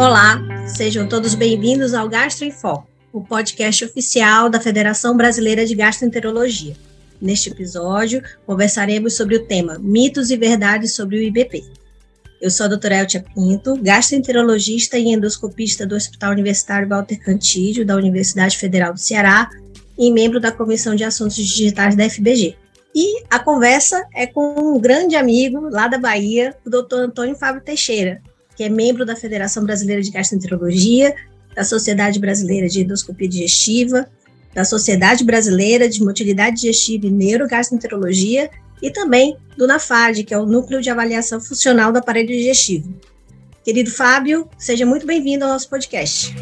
Olá, sejam todos bem-vindos ao Gastro em Foco, o podcast oficial da Federação Brasileira de Gastroenterologia. Neste episódio, conversaremos sobre o tema Mitos e Verdades sobre o IBP. Eu sou a doutora Eltia Pinto, gastroenterologista e endoscopista do Hospital Universitário Walter Cantídio, da Universidade Federal do Ceará, e membro da Comissão de Assuntos Digitais da FBG. E a conversa é com um grande amigo lá da Bahia, o doutor Antônio Fábio Teixeira, que é membro da Federação Brasileira de Gastroenterologia, da Sociedade Brasileira de Endoscopia Digestiva, da Sociedade Brasileira de Motilidade Digestiva e Neurogastroenterologia e também do NAFAD, que é o Núcleo de Avaliação Funcional do Aparelho Digestivo. Querido Fábio, seja muito bem-vindo ao nosso podcast.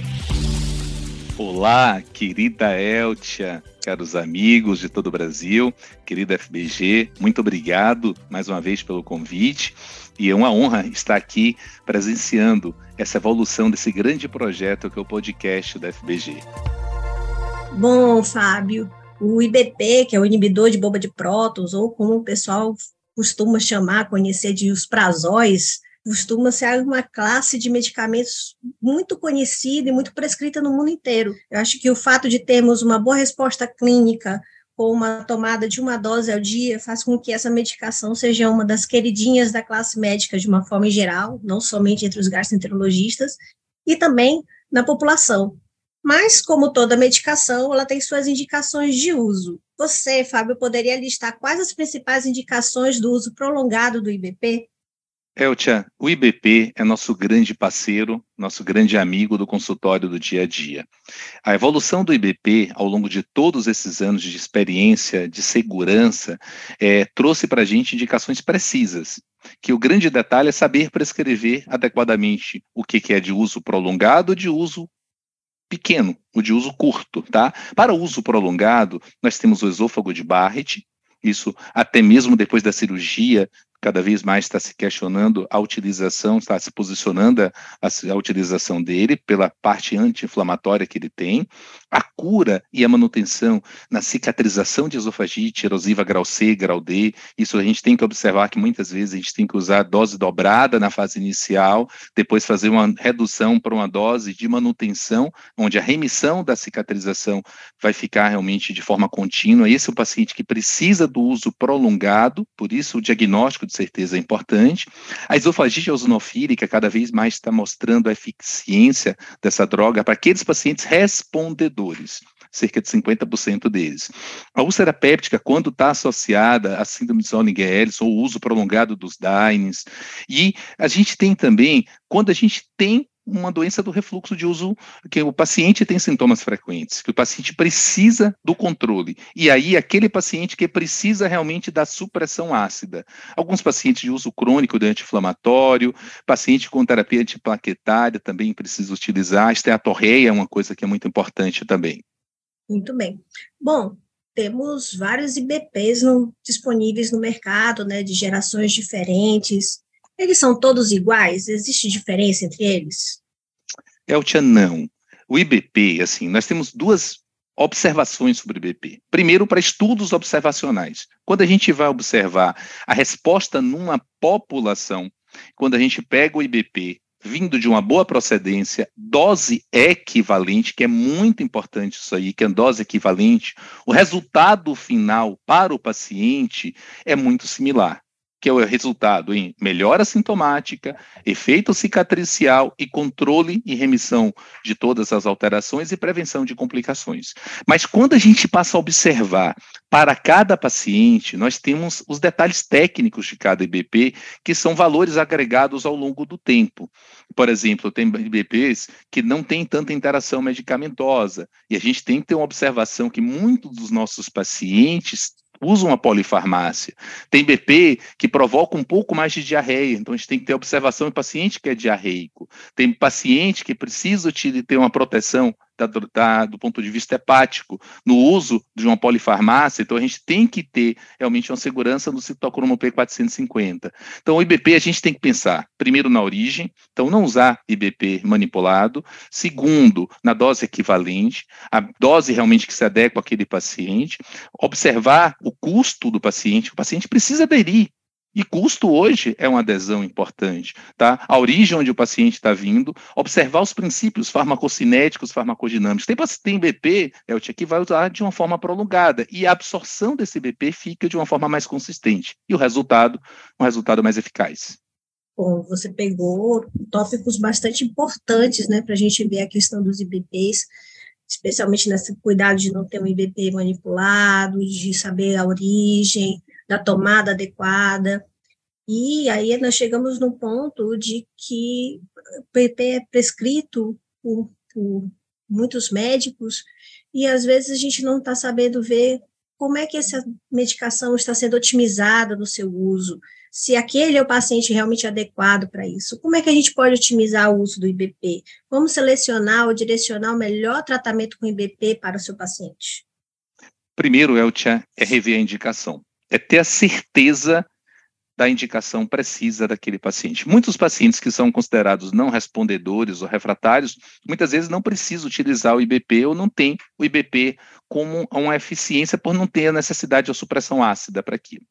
Olá, querida Eltia, caros amigos de todo o Brasil, querida FBG, muito obrigado mais uma vez pelo convite e é uma honra estar aqui presenciando essa evolução desse grande projeto que é o podcast da FBG. Bom, Fábio, o IBP, que é o inibidor de bomba de prótons, ou como o pessoal costuma chamar, conhecer de os prazóis, costuma ser uma classe de medicamentos muito conhecida e muito prescrita no mundo inteiro. Eu acho que o fato de termos uma boa resposta clínica com uma tomada de uma dose ao dia faz com que essa medicação seja uma das queridinhas da classe médica de uma forma geral, não somente entre os gastroenterologistas, e também na população. Mas, como toda medicação, ela tem suas indicações de uso. Você, Fábio, poderia listar quais as principais indicações do uso prolongado do IBP? Eltia, o IBP é nosso grande parceiro, nosso grande amigo do consultório do dia a dia. A evolução do IBP, ao longo de todos esses anos de experiência, de segurança, é, trouxe para a gente indicações precisas. Que o grande detalhe é saber prescrever adequadamente o que, que é de uso prolongado de uso pequeno, o de uso curto, tá? Para o uso prolongado, nós temos o esôfago de Barrett, isso até mesmo depois da cirurgia cada vez mais está se questionando a utilização, está se posicionando a, a, utilização dele pela parte anti-inflamatória que ele tem, a cura e a manutenção na cicatrização de esofagite erosiva grau C, grau D, isso a gente tem que observar que muitas vezes a gente tem que usar dose dobrada na fase inicial, depois fazer uma redução para uma dose de manutenção, onde a remissão da cicatrização vai ficar realmente de forma contínua, esse é o paciente que precisa do uso prolongado, por isso o diagnóstico de certeza é importante. A esofagite eosinofílica cada vez mais está mostrando a eficiência dessa droga para aqueles pacientes respondedores cerca de 50% deles. A úlcera péptica, quando está associada à síndrome de Zollner-Ellis ou uso prolongado dos DINES, e a gente tem também, quando a gente tem uma doença do refluxo de uso, que o paciente tem sintomas frequentes, que o paciente precisa do controle. E aí, aquele paciente que precisa realmente da supressão ácida. Alguns pacientes de uso crônico de anti-inflamatório, paciente com terapia antiplaquetária também precisa utilizar. Esteatorreia é uma coisa que é muito importante também. Muito bem. Bom, temos vários IBPs no, disponíveis no mercado, né, de gerações diferentes. Eles são todos iguais? Existe diferença entre eles? Eltia, não. O IBP, assim, nós temos duas observações sobre o IBP. Primeiro, para estudos observacionais. Quando a gente vai observar a resposta numa população, quando a gente pega o IBP vindo de uma boa procedência, dose equivalente, que é muito importante isso aí, que é dose equivalente, o resultado final para o paciente é muito similar que é o resultado em melhora sintomática, efeito cicatricial e controle e remissão de todas as alterações e prevenção de complicações. Mas quando a gente passa a observar para cada paciente, nós temos os detalhes técnicos de cada IBP, que são valores agregados ao longo do tempo. Por exemplo, tem IBPs que não têm tanta interação medicamentosa, e a gente tem que ter uma observação que muitos dos nossos pacientes usam a polifarmácia. Tem BP que provoca um pouco mais de diarreia, então a gente tem que ter observação em paciente que é diarreico. Tem paciente que precisa ter uma proteção da, da, do ponto de vista hepático, no uso de uma polifarmácia, então a gente tem que ter realmente uma segurança no citocromo P450. Então, o IBP a gente tem que pensar, primeiro, na origem, então não usar IBP manipulado, segundo, na dose equivalente, a dose realmente que se adequa àquele paciente, observar o custo do paciente, o paciente precisa aderir E custo hoje é uma adesão importante, tá? A origem onde o paciente está vindo, observar os princípios farmacocinéticos, farmacodinâmicos. Tem, tem BP, Eltia, que vai usar de uma forma prolongada e a absorção desse BP fica de uma forma mais consistente. E o resultado, um resultado mais eficaz. Bom, você pegou tópicos bastante importantes, né, para a gente ver a questão dos IBPs, especialmente nesse cuidado de não ter um IBP manipulado, de saber a origem, da tomada adequada. E aí nós chegamos no ponto de que é prescrito por, por muitos médicos e às vezes a gente não está sabendo ver como é que essa medicação está sendo otimizada no seu uso, se aquele é o paciente realmente adequado para isso. Como é que a gente pode otimizar o uso do IBP? Como selecionar ou direcionar o melhor tratamento com IBP para o seu paciente? Primeiro, Eltia, é rever a indicação é ter a certeza da indicação precisa daquele paciente. Muitos pacientes que são considerados não respondedores ou refratários, muitas vezes não precisam utilizar o IBP ou não tem o IBP como uma eficiência por não ter a necessidade de supressão ácida para aquilo.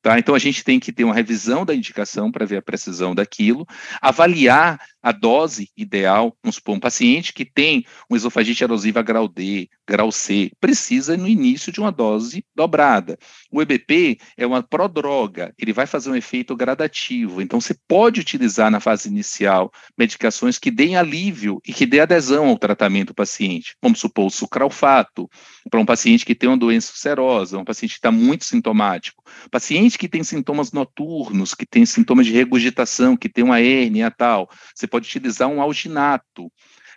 Tá? Então, a gente tem que ter uma revisão da indicação para ver a precisão daquilo, avaliar a dose ideal, vamos supor, um paciente que tem uma esofagite erosiva grau D, grau C, precisa no início de uma dose dobrada. O EBP é uma prodroga, ele vai fazer um efeito gradativo, então você pode utilizar na fase inicial medicações que deem alívio e que dê adesão ao tratamento do paciente, vamos supor, o sucralfato, para um paciente que tem uma doença ulcerosa, um paciente que está muito sintomático, paciente que tem sintomas noturnos, que tem sintomas de regurgitação, que tem uma hérnia tal, você pode utilizar um alginato.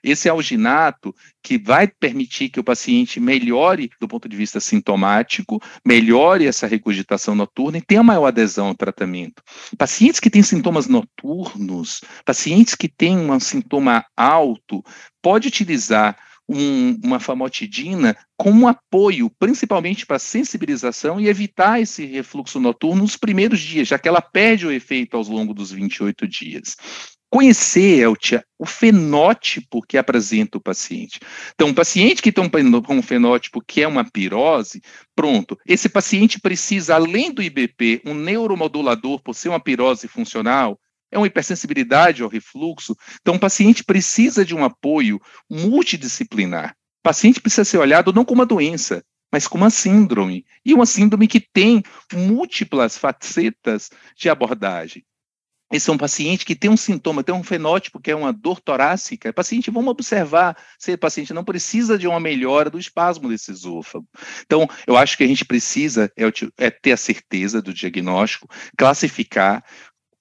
Esse alginato que vai permitir que o paciente melhore do ponto de vista sintomático, melhore essa regurgitação noturna e tenha maior adesão ao tratamento. Pacientes que têm sintomas noturnos, pacientes que têm um sintoma alto, pode utilizar um, uma famotidina como apoio, principalmente para sensibilização e evitar esse refluxo noturno nos primeiros dias, já que ela perde o efeito ao longo dos 28 dias conhecer, Eltia, o fenótipo que apresenta o paciente. Então, um paciente que tem um fenótipo que é uma pirose, pronto, esse paciente precisa, além do IBP, um neuromodulador por ser uma pirose funcional, é uma hipersensibilidade ao refluxo. Então, o paciente precisa de um apoio multidisciplinar. O paciente precisa ser olhado não como uma doença, mas como uma síndrome. E uma síndrome que tem múltiplas facetas de abordagem. Esse é um paciente que tem um sintoma, tem um fenótipo que é uma dor torácica. Paciente, vamos observar se o paciente não precisa de uma melhora do espasmo desse esôfago. Então, eu acho que a gente precisa é, é ter a certeza do diagnóstico, classificar,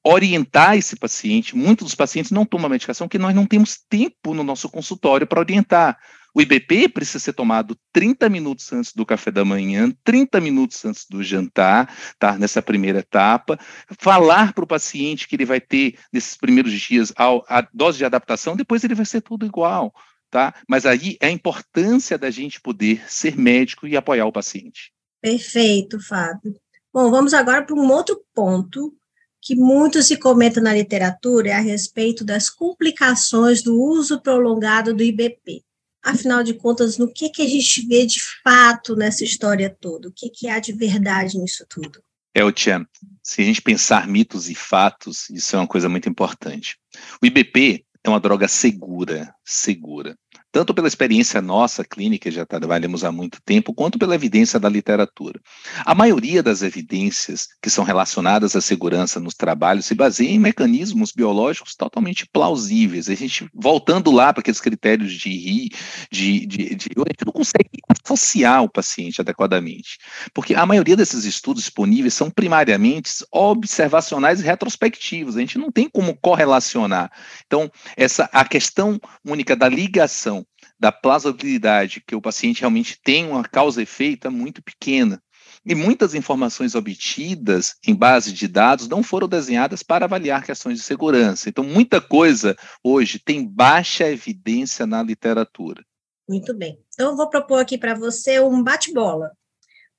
orientar esse paciente. Muitos dos pacientes não tomam medicação porque nós não temos tempo no nosso consultório para orientar. O IBP precisa ser tomado 30 minutos antes do café da manhã, 30 minutos antes do jantar, tá? Nessa primeira etapa. Falar para o paciente que ele vai ter, nesses primeiros dias, a, dose de adaptação, depois ele vai ser tudo igual, tá? Mas aí é a importância da gente poder ser médico e apoiar o paciente. Perfeito, Fábio. Bom, vamos agora para um outro ponto que muito se comenta na literatura é a respeito das complicações do uso prolongado do IBP. Afinal de contas, no que, que a gente vê de fato nessa história toda? O que, que há de verdade nisso tudo? É, o Tian, se a gente pensar mitos e fatos, isso é uma coisa muito importante. O IBP é uma droga segura, segura tanto pela experiência nossa clínica, já trabalhamos há muito tempo, quanto pela evidência da literatura. A maioria das evidências que são relacionadas à segurança nos trabalhos se baseia em mecanismos biológicos totalmente plausíveis. A gente, voltando lá para aqueles critérios de RI, de, de, de, a gente não consegue associar o paciente adequadamente, porque a maioria desses estudos disponíveis são primariamente observacionais e retrospectivos, a gente não tem como correlacionar. Então, essa a questão única da ligação da plausibilidade que o paciente realmente tem uma causa-efeito é muito pequena. E muitas informações obtidas em base de dados não foram desenhadas para avaliar questões de segurança. Então, muita coisa hoje tem baixa evidência na literatura. Muito bem. Então, eu vou propor aqui para você um bate-bola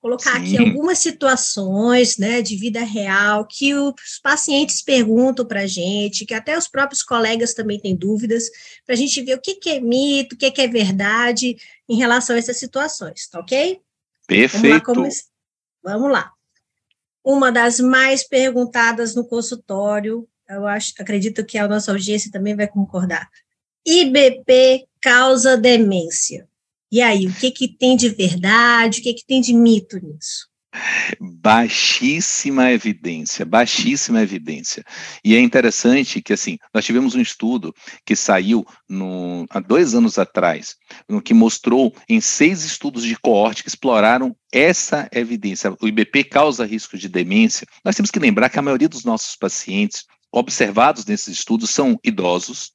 colocar Sim. aqui algumas situações né, de vida real que os pacientes perguntam para a gente, que até os próprios colegas também têm dúvidas, para a gente ver o que, que é mito, o que, que é verdade em relação a essas situações, tá ok? Perfeito. Vamos lá. Vamos lá. uma das mais perguntadas no consultório, eu acho, acredito que a nossa audiência também vai concordar. IBP causa demência. E aí, o que, que tem de verdade, o que, que tem de mito nisso? Baixíssima evidência, baixíssima evidência. E é interessante que, assim, nós tivemos um estudo que saiu no, há dois anos atrás, no que mostrou em seis estudos de coorte que exploraram essa evidência. O IBP causa risco de demência. Nós temos que lembrar que a maioria dos nossos pacientes observados nesses estudos são idosos,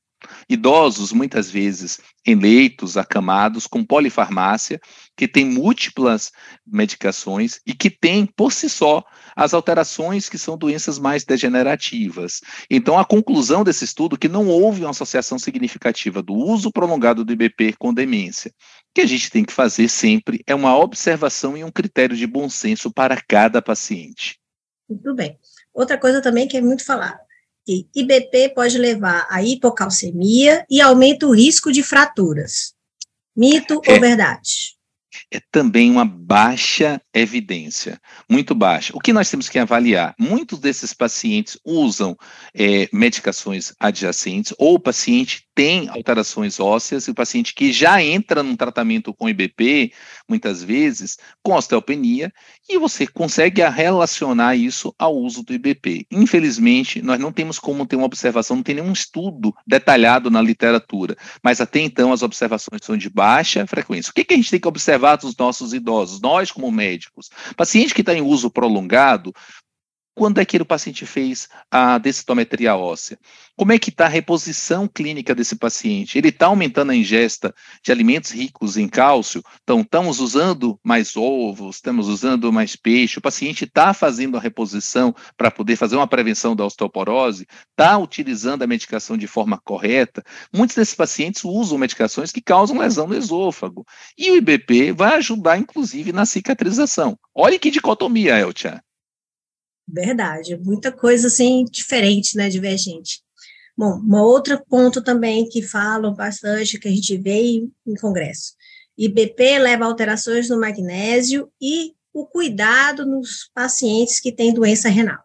Idosos, muitas vezes, em leitos, acamados, com polifarmácia, que tem múltiplas medicações e que tem, por si só, as alterações que são doenças mais degenerativas. Então, a conclusão desse estudo é que não houve uma associação significativa do uso prolongado do IBP com demência. O que a gente tem que fazer sempre é uma observação e um critério de bom senso para cada paciente. Muito bem. Outra coisa também que é muito falada, que IBP pode levar à hipocalcemia e aumenta o risco de fraturas. Mito é, ou verdade? É também uma baixa evidência, muito baixa. O que nós temos que avaliar? Muitos desses pacientes usam é, medicações adjacentes, ou o paciente tem alterações ósseas, e o paciente que já entra num tratamento com IBP, muitas vezes, com osteopenia, e você consegue relacionar isso ao uso do IBP. Infelizmente, nós não temos como ter uma observação, não tem nenhum estudo detalhado na literatura, mas até então as observações são de baixa frequência. O que, que a gente tem que observar dos nossos idosos? Nós, como médicos, paciente que está em uso prolongado, quando é que o paciente fez a densitometria óssea? Como é que está a reposição clínica desse paciente? Ele está aumentando a ingesta de alimentos ricos em cálcio? Então, estamos usando mais ovos, estamos usando mais peixe, o paciente está fazendo a reposição para poder fazer uma prevenção da osteoporose? Está utilizando a medicação de forma correta? Muitos desses pacientes usam medicações que causam lesão no esôfago. E o IBP vai ajudar, inclusive, na cicatrização. Olha que dicotomia, Eltia. Verdade, muita coisa assim diferente, né, divergente. Bom, um outro ponto também que falam bastante, que a gente vê em, congresso. IBP leva alterações no magnésio e o cuidado nos pacientes que têm doença renal.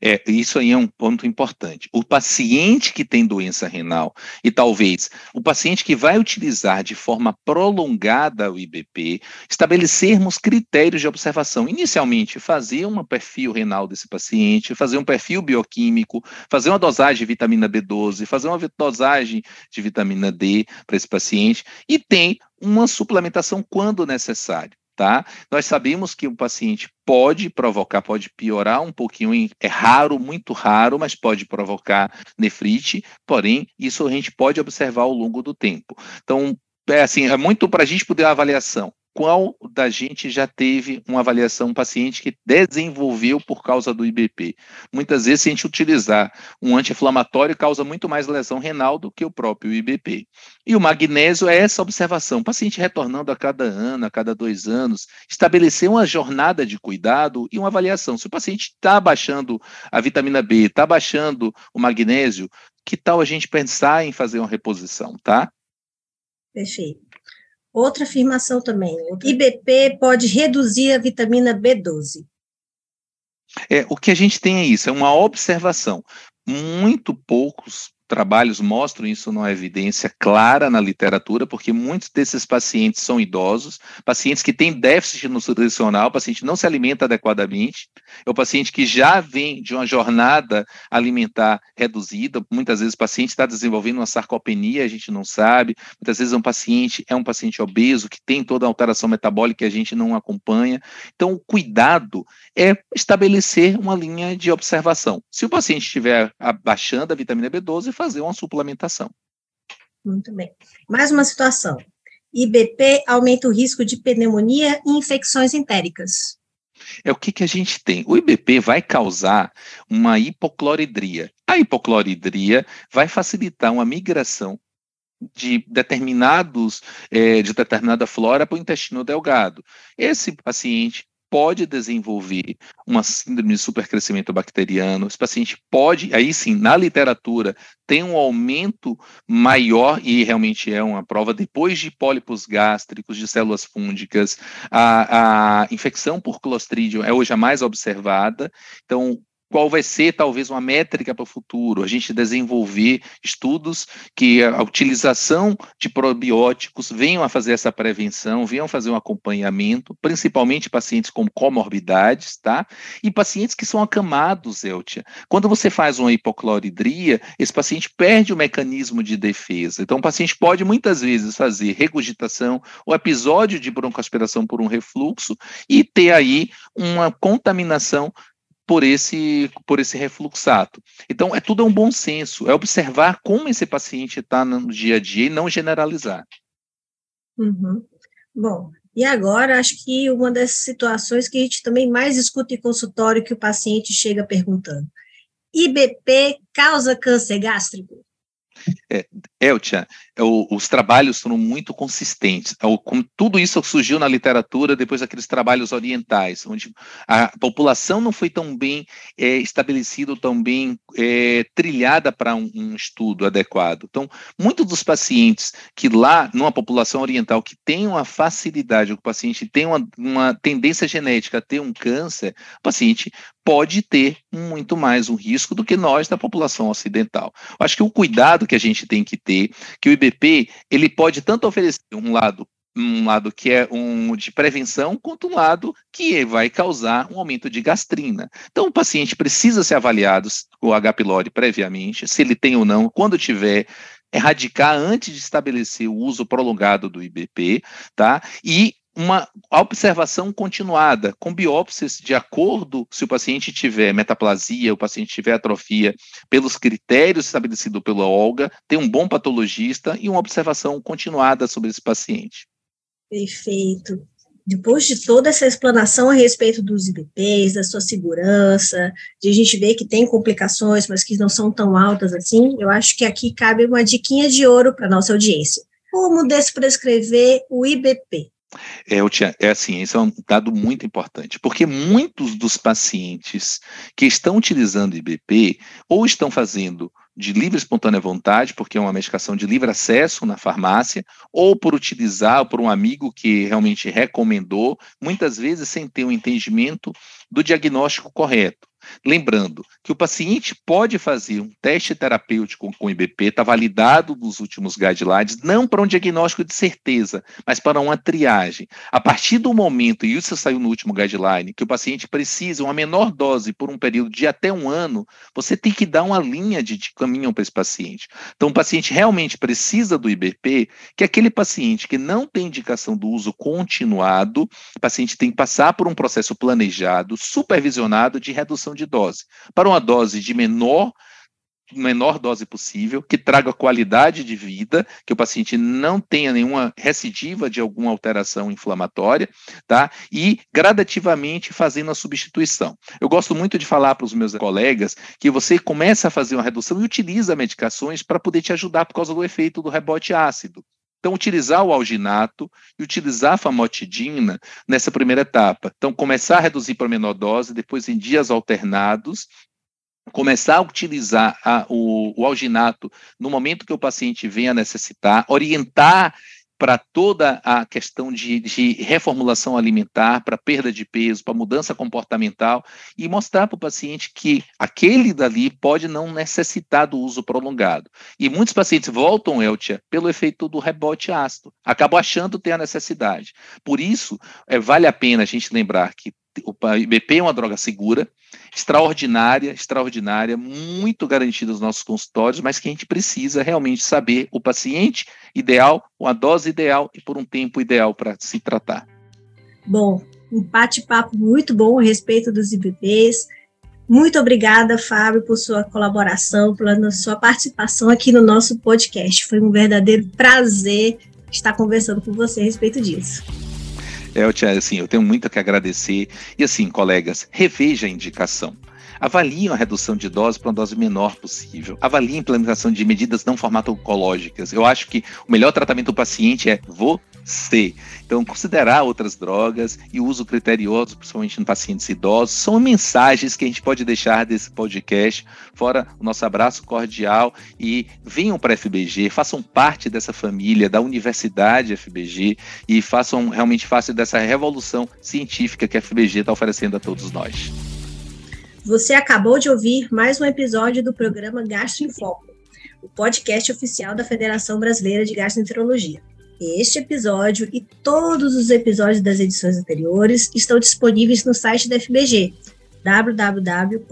É, isso aí é um ponto importante. O paciente que tem doença renal, e talvez o paciente que vai utilizar de forma prolongada o IBP, estabelecermos critérios de observação. Inicialmente, fazer um perfil renal desse paciente, fazer um perfil bioquímico, fazer uma dosagem de vitamina B12, fazer uma dosagem de vitamina D para esse paciente, e tem uma suplementação quando necessário tá? Nós sabemos que o paciente pode provocar, pode piorar um pouquinho, é raro, muito raro, mas pode provocar nefrite, porém, isso a gente pode observar ao longo do tempo. Então, é assim, é muito para a gente poder avaliação qual da gente já teve uma avaliação paciente que desenvolveu por causa do IBP. Muitas vezes, se a gente utilizar um anti-inflamatório, causa muito mais lesão renal do que o próprio IBP. E o magnésio é essa observação. O paciente retornando a cada ano, a cada dois anos, estabelecer uma jornada de cuidado e uma avaliação. Se o paciente está baixando a vitamina B, está baixando o magnésio, que tal a gente pensar em fazer uma reposição, tá? Perfeito. Outra afirmação também. IBP pode reduzir a vitamina B12. É, o que a gente tem é isso, é uma observação. Muito poucos trabalhos mostram isso numa evidência clara na literatura, porque muitos desses pacientes são idosos, pacientes que têm déficit nutricional, paciente não se alimenta adequadamente, é o paciente que já vem de uma jornada alimentar reduzida, muitas vezes o paciente está desenvolvendo uma sarcopenia, a gente não sabe, muitas vezes um paciente é um paciente obeso, que tem toda a alteração metabólica que a gente não acompanha, então o cuidado é estabelecer uma linha de observação. Se o paciente estiver abaixando a vitamina B12, fazer uma suplementação. Muito bem. Mais uma situação. IBP aumenta o risco de pneumonia e infecções entéricas. É o que, que a gente tem. O IBP vai causar uma hipocloridria. A hipocloridria vai facilitar uma migração de determinados, é, de determinada flora para o intestino delgado. Esse paciente pode desenvolver uma síndrome de supercrescimento bacteriano, esse paciente pode, aí sim, na literatura, tem um aumento maior, e realmente é uma prova, depois de pólipos gástricos, de células fúngicas, a, a infecção por Clostridium é hoje a mais observada, então qual vai ser talvez uma métrica para o futuro, a gente desenvolver estudos que a utilização de probióticos venham a fazer essa prevenção, venham a fazer um acompanhamento, principalmente pacientes com comorbidades, tá? E pacientes que são acamados, Eltia. Quando você faz uma hipocloridria, esse paciente perde o mecanismo de defesa. Então, o paciente pode muitas vezes fazer regurgitação ou episódio de broncoaspiração por um refluxo e ter aí uma contaminação por esse, por esse refluxato. Então, é tudo é um bom senso, é observar como esse paciente está no dia a dia e não generalizar. Uhum. Bom, e agora, acho que uma das situações que a gente também mais escuta em consultório que o paciente chega perguntando: IBP causa câncer gástrico? É, Eltia, é, os trabalhos foram muito consistentes. É, como tudo isso surgiu na literatura depois daqueles trabalhos orientais, onde a população não foi tão bem é, estabelecida, tão bem é, trilhada para um, um, estudo adequado. Então, muitos dos pacientes que lá, numa população oriental, que tem uma facilidade, o paciente tem uma, uma tendência genética a ter um câncer, o paciente pode ter muito mais um risco do que nós da população ocidental. Eu acho que o cuidado que a gente tem que ter, que o IBP ele pode tanto oferecer um lado um lado que é um de prevenção, quanto um lado que vai causar um aumento de gastrina. Então, o paciente precisa ser avaliado com o H. pylori previamente, se ele tem ou não, quando tiver, erradicar antes de estabelecer o uso prolongado do IBP, tá? E uma observação continuada, com biópsias de acordo se o paciente tiver metaplasia, o paciente tiver atrofia, pelos critérios estabelecidos pela Olga, ter um bom patologista e uma observação continuada sobre esse paciente. Perfeito. Depois de toda essa explanação a respeito dos IBPs, da sua segurança, de a gente ver que tem complicações, mas que não são tão altas assim, eu acho que aqui cabe uma diquinha de ouro para nossa audiência. Como desprescrever o IBP? É, tinha, é assim, esse é um dado muito importante, porque muitos dos pacientes que estão utilizando IBP ou estão fazendo de livre espontânea vontade, porque é uma medicação de livre acesso na farmácia, ou por utilizar, ou por um amigo que realmente recomendou, muitas vezes sem ter um entendimento do diagnóstico correto. Lembrando que o paciente pode fazer um teste terapêutico com IBP, está validado nos últimos guidelines, não para um diagnóstico de certeza, mas para uma triagem. A partir do momento, e isso saiu no último guideline, que o paciente precisa uma menor dose por um período de até um ano, você tem que dar uma linha de, de caminho para esse paciente. Então, o paciente realmente precisa do IBP, que é aquele paciente que não tem indicação do uso continuado, o paciente tem que passar por um processo planejado, supervisionado de redução de dose. Para uma dose de menor menor dose possível, que traga qualidade de vida, que o paciente não tenha nenhuma recidiva de alguma alteração inflamatória, tá? E gradativamente fazendo a substituição. Eu gosto muito de falar para os meus colegas que você começa a fazer uma redução e utiliza medicações para poder te ajudar por causa do efeito do rebote ácido. Então, utilizar o alginato e utilizar a famotidina nessa primeira etapa. Então, começar a reduzir para menor dose, depois em dias alternados, começar a utilizar a, o, o alginato no momento que o paciente venha necessitar, orientar para toda a questão de, de reformulação alimentar, para perda de peso, para mudança comportamental, e mostrar para o paciente que aquele dali pode não necessitar do uso prolongado. E muitos pacientes voltam, Eltia, pelo efeito do rebote ácido, acabam achando ter a necessidade. Por isso, é, vale a pena a gente lembrar que o IBP é uma droga segura, extraordinária, extraordinária, muito garantida nos nossos consultórios, mas que a gente precisa realmente saber o paciente ideal, a dose ideal e por um tempo ideal para se tratar. Bom, um bate-papo muito bom a respeito dos IBPs. Muito obrigada, Fábio, por sua colaboração, pela sua participação aqui no nosso podcast. Foi um verdadeiro prazer estar conversando com você a respeito disso. É, assim, eu tenho muito que agradecer. E assim, colegas, reveja a indicação. Avaliem a redução de dose para uma dose menor possível. Avaliem a implementação de medidas não farmacológicas. Eu acho que o melhor tratamento do paciente é vou C. Então, considerar outras drogas e uso criterioso, principalmente em pacientes idosos, são mensagens que a gente pode deixar desse podcast. Fora o nosso abraço cordial e venham para a FBG, façam parte dessa família, da Universidade FBG e façam realmente parte dessa revolução científica que a FBG está oferecendo a todos nós. Você acabou de ouvir mais um episódio do programa Gastro em Foco, o podcast oficial da Federação Brasileira de Gastroenterologia. Este episódio e todos os episódios das edições anteriores estão disponíveis no site da FBG, www.fbg.org.br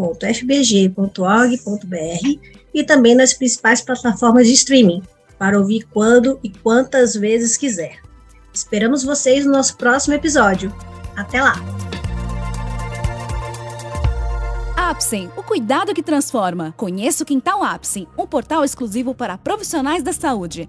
e também nas principais plataformas de streaming, para ouvir quando e quantas vezes quiser. Esperamos vocês no nosso próximo episódio. Até lá! Apsen, o cuidado que transforma. Conheça o Quintal Apsen, um portal exclusivo para profissionais da saúde.